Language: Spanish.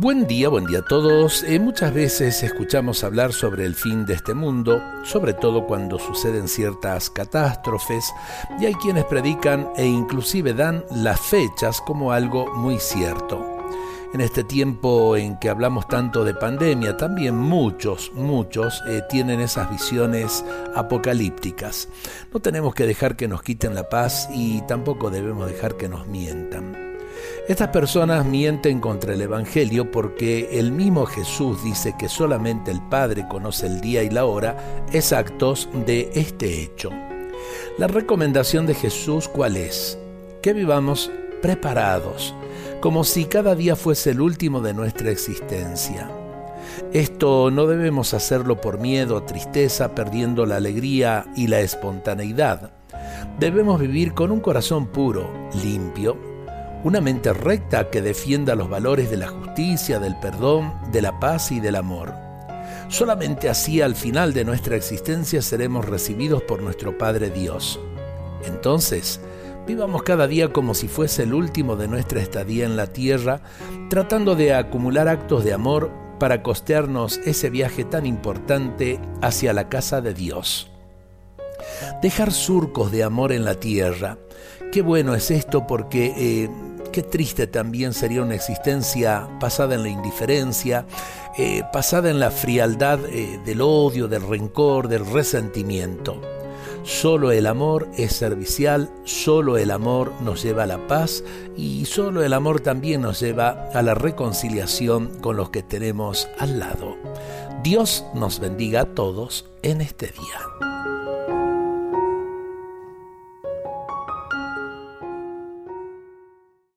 Buen día, buen día a todos. Eh, muchas veces escuchamos hablar sobre el fin de este mundo, sobre todo cuando suceden ciertas catástrofes, y hay quienes predican e inclusive dan las fechas como algo muy cierto. En este tiempo en que hablamos tanto de pandemia, también muchos, muchos eh, tienen esas visiones apocalípticas. No tenemos que dejar que nos quiten la paz y tampoco debemos dejar que nos mientan. Estas personas mienten contra el Evangelio porque el mismo Jesús dice que solamente el Padre conoce el día y la hora exactos de este hecho. La recomendación de Jesús cuál es? Que vivamos preparados, como si cada día fuese el último de nuestra existencia. Esto no debemos hacerlo por miedo, tristeza, perdiendo la alegría y la espontaneidad. Debemos vivir con un corazón puro, limpio, una mente recta que defienda los valores de la justicia, del perdón, de la paz y del amor. Solamente así al final de nuestra existencia seremos recibidos por nuestro Padre Dios. Entonces, vivamos cada día como si fuese el último de nuestra estadía en la tierra, tratando de acumular actos de amor para costearnos ese viaje tan importante hacia la casa de Dios. Dejar surcos de amor en la tierra. Qué bueno es esto porque eh, Qué triste también sería una existencia pasada en la indiferencia, eh, pasada en la frialdad eh, del odio, del rencor, del resentimiento. Solo el amor es servicial, solo el amor nos lleva a la paz y solo el amor también nos lleva a la reconciliación con los que tenemos al lado. Dios nos bendiga a todos en este día.